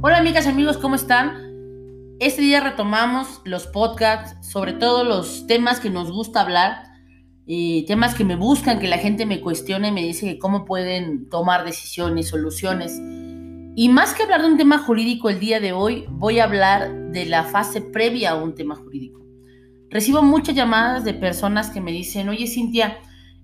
Hola amigas y amigos, ¿cómo están? Este día retomamos los podcasts, sobre todo los temas que nos gusta hablar, y temas que me buscan, que la gente me cuestione y me dice que cómo pueden tomar decisiones, soluciones. Y más que hablar de un tema jurídico el día de hoy, voy a hablar de la fase previa a un tema jurídico. Recibo muchas llamadas de personas que me dicen, oye Cintia,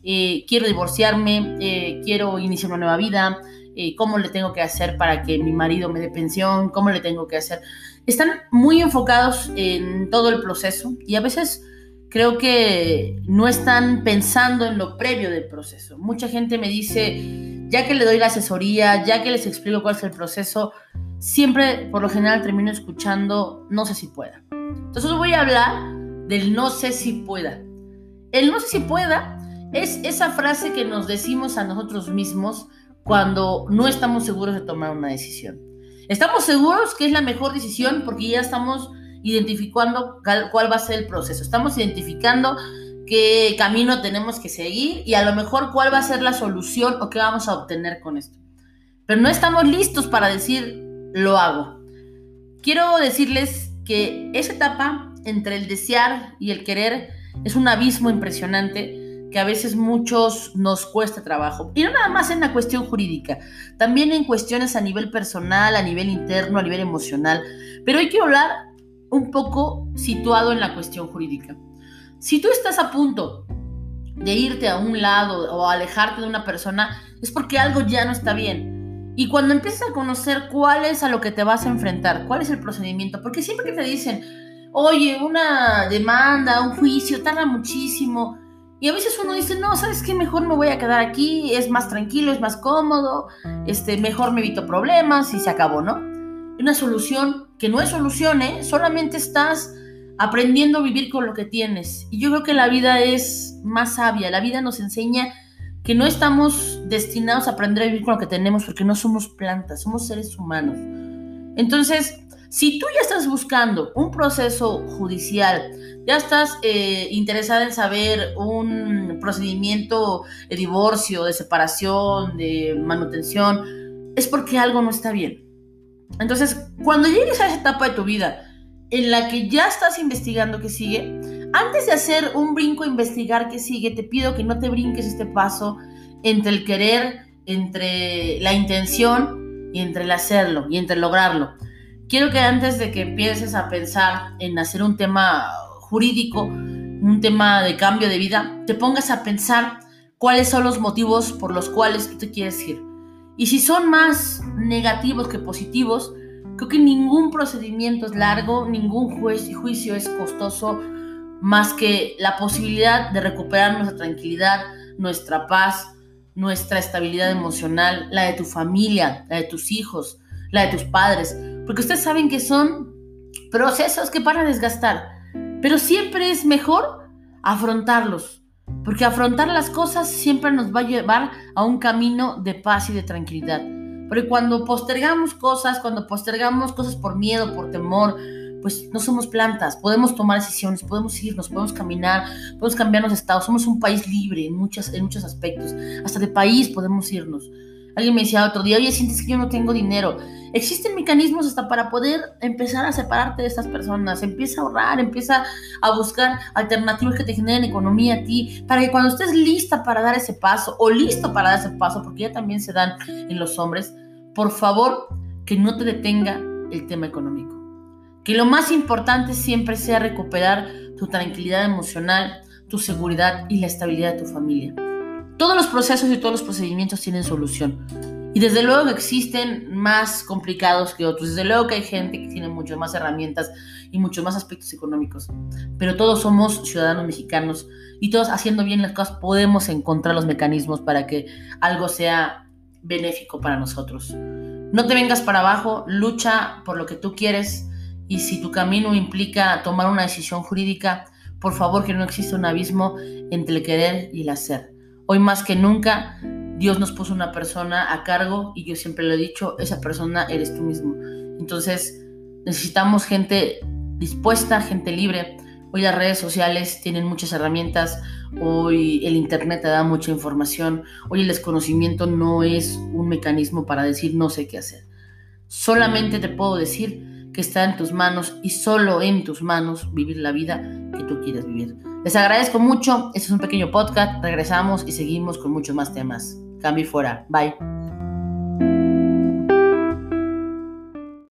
eh, quiero divorciarme, eh, quiero iniciar una nueva vida, eh, cómo le tengo que hacer para que mi marido me dé pensión, cómo le tengo que hacer. Están muy enfocados en todo el proceso y a veces creo que no están pensando en lo previo del proceso. Mucha gente me dice, ya que le doy la asesoría, ya que les explico cuál es el proceso, siempre por lo general termino escuchando, no sé si pueda. Entonces voy a hablar del no sé si pueda. El no sé si pueda es esa frase que nos decimos a nosotros mismos cuando no estamos seguros de tomar una decisión. Estamos seguros que es la mejor decisión porque ya estamos identificando cuál va a ser el proceso. Estamos identificando qué camino tenemos que seguir y a lo mejor cuál va a ser la solución o qué vamos a obtener con esto. Pero no estamos listos para decir lo hago. Quiero decirles que esa etapa entre el desear y el querer es un abismo impresionante que a veces muchos nos cuesta trabajo. Y no nada más en la cuestión jurídica, también en cuestiones a nivel personal, a nivel interno, a nivel emocional. Pero hay que hablar un poco situado en la cuestión jurídica. Si tú estás a punto de irte a un lado o alejarte de una persona, es porque algo ya no está bien. Y cuando empiezas a conocer cuál es a lo que te vas a enfrentar, cuál es el procedimiento, porque siempre que te dicen, oye, una demanda, un juicio, tarda muchísimo, y a veces uno dice, no, ¿sabes qué? Mejor me voy a quedar aquí, es más tranquilo, es más cómodo, este, mejor me evito problemas y se acabó, ¿no? Una solución que no es solución, ¿eh? Solamente estás aprendiendo a vivir con lo que tienes. Y yo creo que la vida es más sabia, la vida nos enseña que no estamos destinados a aprender a vivir con lo que tenemos porque no somos plantas, somos seres humanos. Entonces, si tú ya estás buscando un proceso judicial, ya estás eh, interesada en saber un procedimiento de divorcio, de separación, de manutención, es porque algo no está bien. Entonces, cuando llegues a esa etapa de tu vida en la que ya estás investigando qué sigue, antes de hacer un brinco a investigar qué sigue, te pido que no te brinques este paso entre el querer, entre la intención y entre el hacerlo y entre lograrlo quiero que antes de que empieces a pensar en hacer un tema jurídico, un tema de cambio de vida, te pongas a pensar cuáles son los motivos por los cuales tú te quieres ir. Y si son más negativos que positivos, creo que ningún procedimiento es largo, ningún juicio es costoso, más que la posibilidad de recuperar nuestra tranquilidad, nuestra paz, nuestra estabilidad emocional, la de tu familia, la de tus hijos, la de tus padres, porque ustedes saben que son procesos que van a desgastar, pero siempre es mejor afrontarlos, porque afrontar las cosas siempre nos va a llevar a un camino de paz y de tranquilidad. Porque cuando postergamos cosas, cuando postergamos cosas por miedo, por temor, pues no somos plantas, podemos tomar decisiones, podemos irnos, podemos caminar, podemos cambiarnos de estado, somos un país libre en, muchas, en muchos aspectos, hasta de país podemos irnos. Alguien me decía otro día, oye, sientes que yo no tengo dinero. Existen mecanismos hasta para poder empezar a separarte de estas personas. Empieza a ahorrar, empieza a buscar alternativas que te generen economía a ti, para que cuando estés lista para dar ese paso o listo para dar ese paso, porque ya también se dan en los hombres, por favor, que no te detenga el tema económico. Que lo más importante siempre sea recuperar tu tranquilidad emocional, tu seguridad y la estabilidad de tu familia. Todos los procesos y todos los procedimientos tienen solución. Y desde luego que existen más complicados que otros. Desde luego que hay gente que tiene muchas más herramientas y muchos más aspectos económicos. Pero todos somos ciudadanos mexicanos y todos haciendo bien las cosas podemos encontrar los mecanismos para que algo sea benéfico para nosotros. No te vengas para abajo, lucha por lo que tú quieres y si tu camino implica tomar una decisión jurídica, por favor que no exista un abismo entre el querer y el hacer. Hoy más que nunca, Dios nos puso una persona a cargo y yo siempre lo he dicho, esa persona eres tú mismo. Entonces, necesitamos gente dispuesta, gente libre. Hoy las redes sociales tienen muchas herramientas, hoy el Internet te da mucha información, hoy el desconocimiento no es un mecanismo para decir no sé qué hacer. Solamente te puedo decir que está en tus manos y solo en tus manos vivir la vida que tú quieres vivir. Les agradezco mucho. Este es un pequeño podcast. Regresamos y seguimos con muchos más temas. Cambio fuera. Bye.